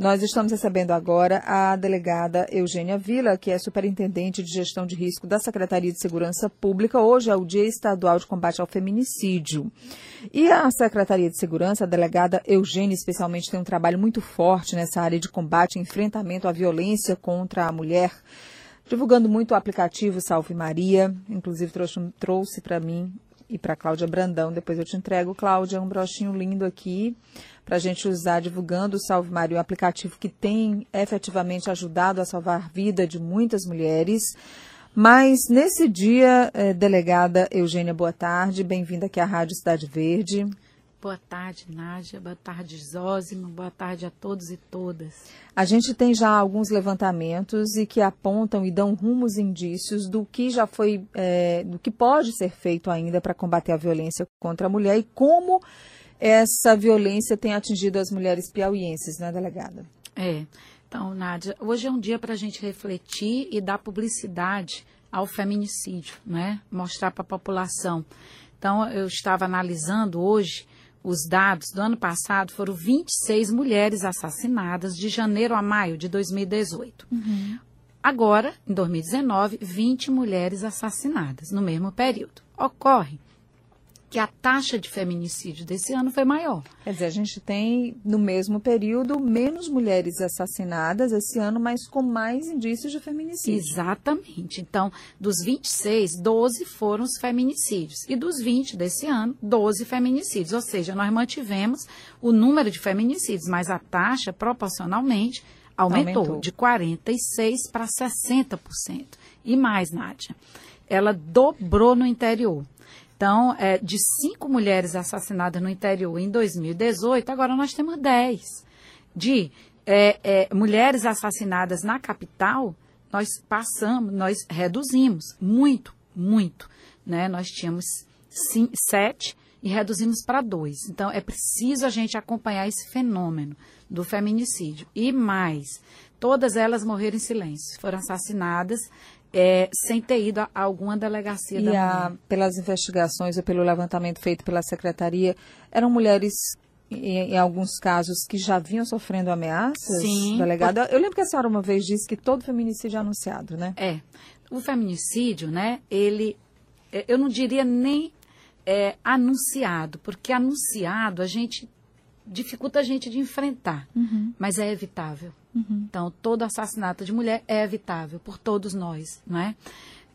Nós estamos recebendo agora a delegada Eugênia Vila, que é superintendente de gestão de risco da Secretaria de Segurança Pública. Hoje é o Dia Estadual de Combate ao Feminicídio. E a Secretaria de Segurança, a delegada Eugênia, especialmente, tem um trabalho muito forte nessa área de combate e enfrentamento à violência contra a mulher divulgando muito o aplicativo Salve Maria, inclusive trouxe, trouxe para mim e para Cláudia Brandão. Depois eu te entrego, Cláudia, um broxinho lindo aqui para a gente usar divulgando o Salve Maria, um aplicativo que tem efetivamente ajudado a salvar a vida de muitas mulheres. Mas nesse dia, eh, delegada Eugênia, boa tarde, bem-vinda aqui à Rádio Cidade Verde. Boa tarde, Nádia. Boa tarde, Zózimo. Boa tarde a todos e todas. A gente tem já alguns levantamentos e que apontam e dão rumos indícios do que já foi, é, do que pode ser feito ainda para combater a violência contra a mulher e como essa violência tem atingido as mulheres piauienses, né, delegada? É. Então, Nádia, hoje é um dia para a gente refletir e dar publicidade ao feminicídio, né? Mostrar para a população. Então, eu estava analisando hoje os dados do ano passado foram 26 mulheres assassinadas de janeiro a maio de 2018. Uhum. Agora, em 2019, 20 mulheres assassinadas no mesmo período. Ocorre que a taxa de feminicídio desse ano foi maior. Quer dizer, a gente tem, no mesmo período, menos mulheres assassinadas esse ano, mas com mais indícios de feminicídio. Exatamente. Então, dos 26, 12 foram os feminicídios. E dos 20 desse ano, 12 feminicídios. Ou seja, nós mantivemos o número de feminicídios, mas a taxa, proporcionalmente, aumentou, aumentou. de 46% para 60%. E mais, Nádia, ela dobrou no interior. Então, é, de cinco mulheres assassinadas no interior em 2018, agora nós temos dez. De é, é, mulheres assassinadas na capital, nós passamos, nós reduzimos muito, muito. Né? Nós tínhamos cinco, sete e reduzimos para dois. Então, é preciso a gente acompanhar esse fenômeno do feminicídio. E mais, todas elas morreram em silêncio, foram assassinadas é, sem ter ido a alguma delegacia e da a, pelas investigações ou pelo levantamento feito pela secretaria, eram mulheres em, em, alguns casos que já vinham sofrendo ameaças, Sim. delegada? Eu lembro que a senhora uma vez disse que todo feminicídio é anunciado, né? É. O feminicídio, né, ele, é, eu não diria nem é, anunciado, porque anunciado a gente dificulta a gente de enfrentar, uhum. mas é evitável. Uhum. Então, todo assassinato de mulher é evitável por todos nós, não é?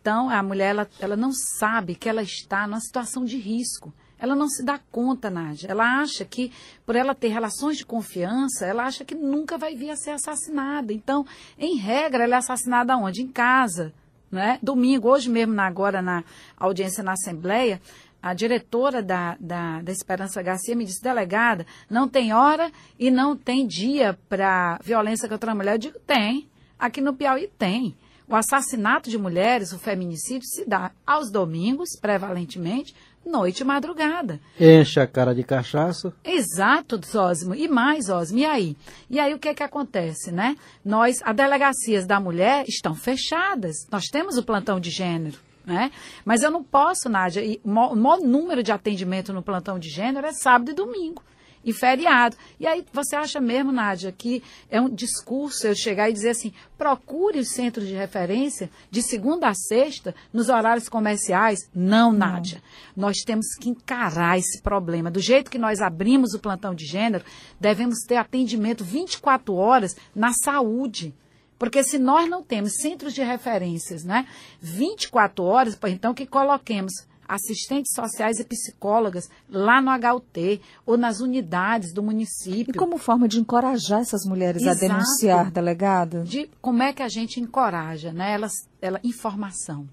Então, a mulher, ela, ela não sabe que ela está numa situação de risco. Ela não se dá conta, Nádia. Ela acha que, por ela ter relações de confiança, ela acha que nunca vai vir a ser assassinada. Então, em regra, ela é assassinada onde? Em casa. Né? Domingo, hoje mesmo, agora na audiência na Assembleia, a diretora da, da, da, Esperança Garcia me disse, delegada, não tem hora e não tem dia para violência contra a mulher. Eu digo, tem. Aqui no Piauí tem. O assassinato de mulheres, o feminicídio, se dá aos domingos, prevalentemente, noite e madrugada. Enche a cara de cachaça. Exato, Osmo. E mais, Osmo. E aí? E aí o que é que acontece, né? Nós, as delegacias da mulher estão fechadas. Nós temos o plantão de gênero. Né? Mas eu não posso, Nádia, e o maior número de atendimento no plantão de gênero é sábado e domingo. E feriado. E aí você acha mesmo, Nádia, que é um discurso eu chegar e dizer assim: procure os centros de referência de segunda a sexta nos horários comerciais? Não, Nádia. Não. Nós temos que encarar esse problema. Do jeito que nós abrimos o plantão de gênero, devemos ter atendimento 24 horas na saúde. Porque se nós não temos centros de referências, né, 24 horas, então que coloquemos assistentes sociais e psicólogas lá no HUT ou nas unidades do município. E como forma de encorajar essas mulheres Exato. a denunciar, delegado? De como é que a gente encoraja, né? Elas, ela, informação.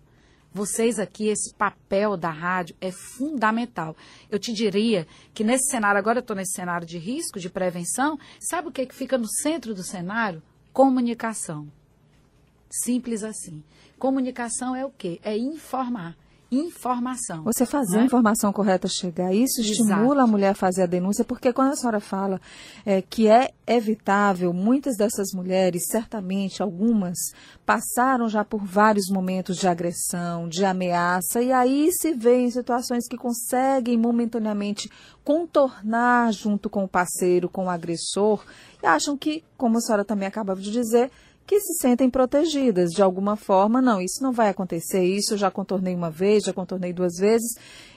Vocês aqui, esse papel da rádio é fundamental. Eu te diria que nesse cenário, agora eu estou nesse cenário de risco, de prevenção, sabe o que, é que fica no centro do cenário? Comunicação. Simples assim. Comunicação é o quê? É informar. Informação. Você fazer né? a informação correta chegar, isso estimula Exato. a mulher a fazer a denúncia, porque quando a senhora fala é, que é evitável, muitas dessas mulheres, certamente algumas, passaram já por vários momentos de agressão, de ameaça, e aí se vê em situações que conseguem momentaneamente contornar junto com o parceiro, com o agressor, e acham que, como a senhora também acaba de dizer, que se sentem protegidas de alguma forma. Não, isso não vai acontecer. Isso eu já contornei uma vez, já contornei duas vezes.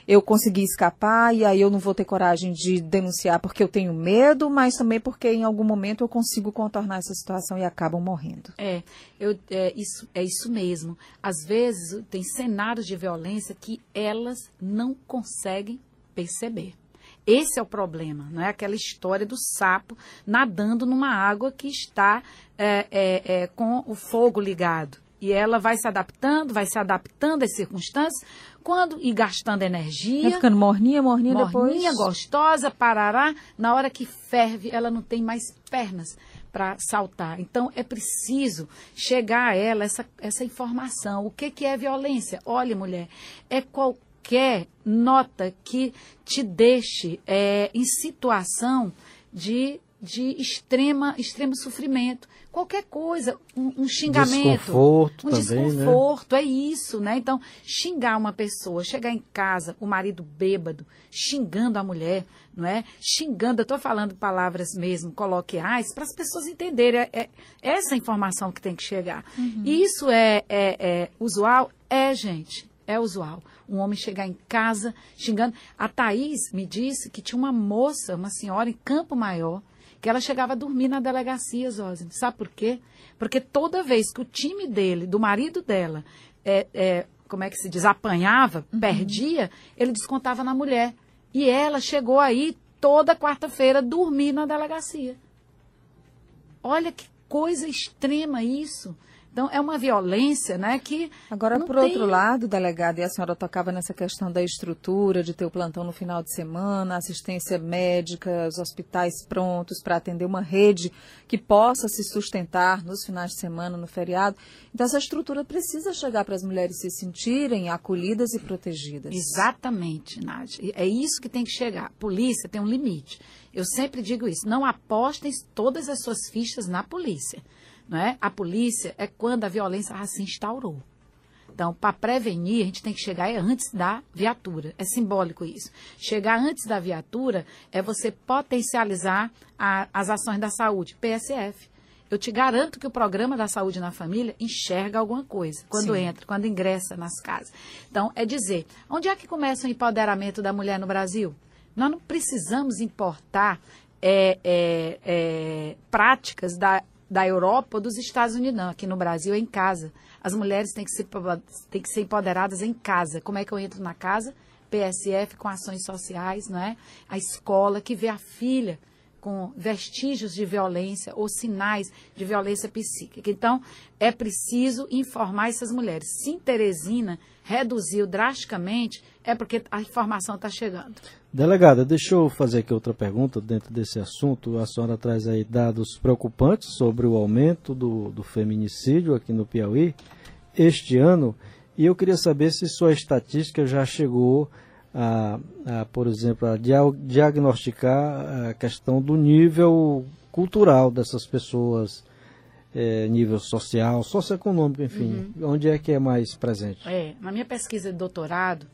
Eu consegui escapar e aí eu não vou ter coragem de denunciar porque eu tenho medo, mas também porque em algum momento eu consigo contornar essa situação e acabam morrendo. É, eu, é, isso, é isso mesmo. Às vezes tem cenários de violência que elas não conseguem perceber. Esse é o problema, não é aquela história do sapo nadando numa água que está é, é, é, com o fogo ligado. E ela vai se adaptando, vai se adaptando às circunstâncias, quando e gastando energia. Vai ficando morninha, morninha, morninha, depois. gostosa, parará. Na hora que ferve, ela não tem mais pernas para saltar. Então, é preciso chegar a ela essa, essa informação. O que, que é violência? Olha, mulher, é qualquer nota que te deixe é, em situação de, de extrema, extremo sofrimento. Qualquer coisa, um, um xingamento. Desconforto um também, né? desconforto, é isso, né? Então, xingar uma pessoa, chegar em casa, o marido bêbado, xingando a mulher, não é? Xingando, eu estou falando palavras mesmo coloquiais, para as pessoas entenderem. É, é essa informação que tem que chegar. Isso é, é, é usual? É, gente. É usual. Um homem chegar em casa xingando. A Thaís me disse que tinha uma moça, uma senhora em Campo Maior, que ela chegava a dormir na delegacia, Zózimo. Sabe por quê? Porque toda vez que o time dele, do marido dela, é, é, como é que se diz, apanhava, perdia, ele descontava na mulher. E ela chegou aí toda quarta-feira dormir na delegacia. Olha que coisa extrema isso. Então, é uma violência, né, que Agora, por tem- outro lado, delegada, e a senhora tocava nessa questão da estrutura, de ter o plantão no final de semana, assistência médica, os hospitais prontos para atender uma rede que possa se sustentar nos finais de semana, no feriado. Então, essa estrutura precisa chegar para as mulheres se sentirem acolhidas e protegidas. Exatamente, Nádia. É isso que tem que chegar. Polícia tem um limite. Eu sempre digo isso. Não apostem todas as suas fichas na polícia. Não é? A polícia é quando a violência se instaurou. Então, para prevenir, a gente tem que chegar é antes da viatura. É simbólico isso. Chegar antes da viatura é você potencializar a- as ações da saúde, PSF. Eu te garanto que o programa da saúde na família enxerga alguma coisa quando Sim. entra, quando ingressa nas casas. Então, é dizer, onde é que começa o empoderamento da mulher no Brasil? Nós não precisamos importar é, é, é, práticas da, da Europa ou dos Estados Unidos, não. Aqui no Brasil é em casa. As mulheres têm que, ser, têm que ser empoderadas em casa. Como é que eu entro na casa? PSF com ações sociais, não é? A escola que vê a filha com vestígios de violência ou sinais de violência psíquica. Então, é preciso informar essas mulheres. Se Teresina reduziu drasticamente, é porque a informação está chegando. Delegada, deixa eu fazer aqui outra pergunta dentro desse assunto. A senhora traz aí dados preocupantes sobre o aumento do, do feminicídio aqui no Piauí este ano. E eu queria saber se sua estatística já chegou a, a, por exemplo, a dia- diagnosticar a questão do nível cultural dessas pessoas, eh, nível social, socioeconômico, enfim. Onde é que é mais presente? É, na minha pesquisa de doutorado,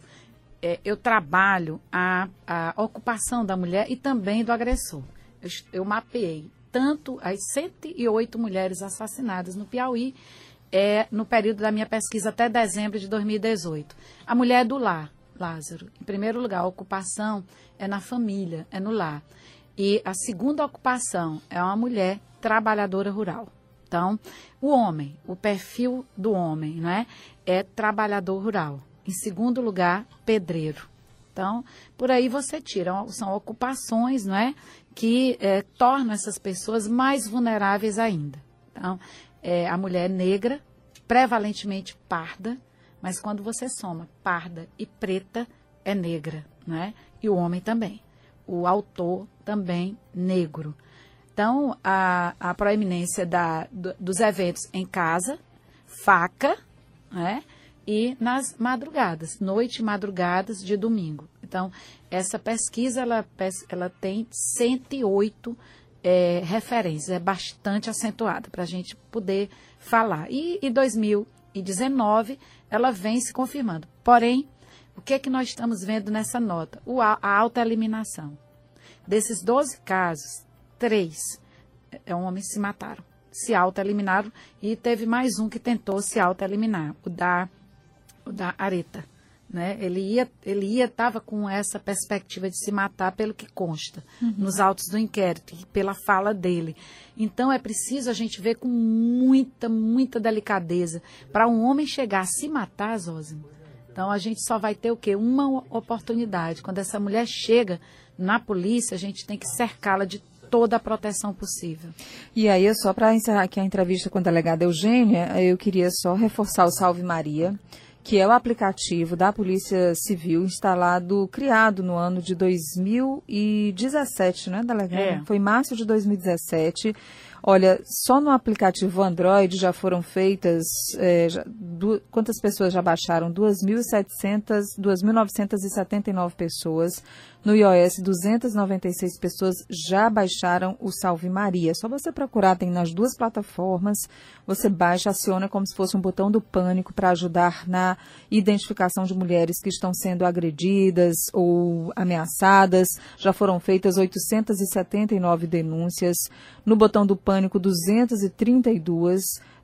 é, eu trabalho a, a ocupação da mulher e também do agressor. Eu, eu mapeei tanto as 108 mulheres assassinadas no Piauí, é, no período da minha pesquisa até dezembro de 2018. A mulher é do lar, Lázaro. Em primeiro lugar, a ocupação é na família, é no lar. E a segunda ocupação é uma mulher trabalhadora rural. Então, o homem, o perfil do homem, né, é trabalhador rural. Em segundo lugar, pedreiro. Então, por aí você tira, são ocupações, não é, que eh, tornam essas pessoas mais vulneráveis ainda. Então, é, a mulher negra, prevalentemente parda, mas quando você soma parda e preta, é negra, não é? E o homem também. O autor também negro. Então, a, a proeminência da, do- dos eventos em casa, faca, né? e nas madrugadas, noite e madrugadas de domingo. Então, essa pesquisa, ela, ela tem 108 é, referências, é bastante acentuada para a gente poder falar. E em 2019, ela vem se confirmando. Porém, o que é que nós estamos vendo nessa nota? O, a alta eliminação. Desses 12 casos, três é, homens se mataram, se auto-eliminaram, e teve mais um que tentou se auto-eliminar, o da, o da Areta. Né? Ele ia, ele ia, estava com essa perspectiva de se matar pelo que consta uhum. nos autos do inquérito e pela fala dele. Então é preciso a gente ver com muita, muita delicadeza para um homem chegar a se matar, Zózimo. Então a gente só vai ter o quê? Uma oportunidade. Quando essa mulher chega na polícia, a gente tem que cercá-la de toda a proteção possível. E aí, só para encerrar aqui a entrevista com a delegada Eugênia, eu queria só reforçar o Salve Maria que é o aplicativo da Polícia Civil instalado, criado no ano de 2017, né, delegado? É. Foi março de 2017. Olha, só no aplicativo Android já foram feitas, é, já, du, quantas pessoas já baixaram? 2.700, 2.979 pessoas. No iOS, 296 pessoas já baixaram o Salve Maria. Só você procurar, tem nas duas plataformas, você baixa, aciona como se fosse um botão do pânico para ajudar na identificação de mulheres que estão sendo agredidas ou ameaçadas. Já foram feitas 879 denúncias. No botão do pânico, 232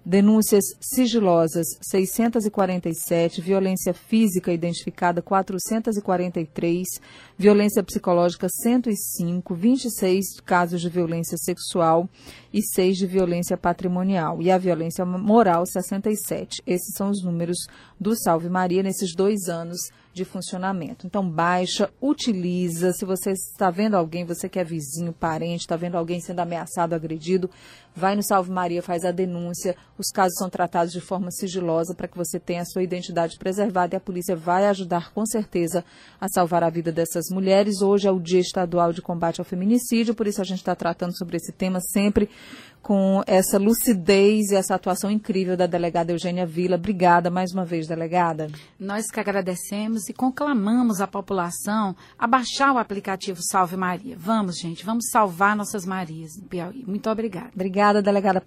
denúncias sigilosas 647, violência física identificada 443, violência psicológica 105, 26 casos de violência sexual e 6 de violência patrimonial e a violência moral 67. Esses são os números do Salve Maria nesses dois anos de funcionamento. Então, baixa, utiliza. Se você está vendo alguém, você que é vizinho, parente, está vendo alguém sendo ameaçado, agredido, vai no Salve Maria, faz a denúncia. Os casos são tratados de forma sigilosa para que você tenha a sua identidade preservada e a polícia vai ajudar com certeza a salvar a vida dessas mulheres. Hoje é o Dia Estadual de Combate ao Feminicídio, por isso a gente está tratando sobre esse tema sempre com essa lucidez e essa atuação incrível da delegada Eugênia Vila. Obrigada mais uma vez, delegada. Nós que agradecemos e conclamamos a população a baixar o aplicativo Salve Maria. Vamos, gente, vamos salvar nossas Marias no Piauí. Muito obrigada. Obrigada, delegada.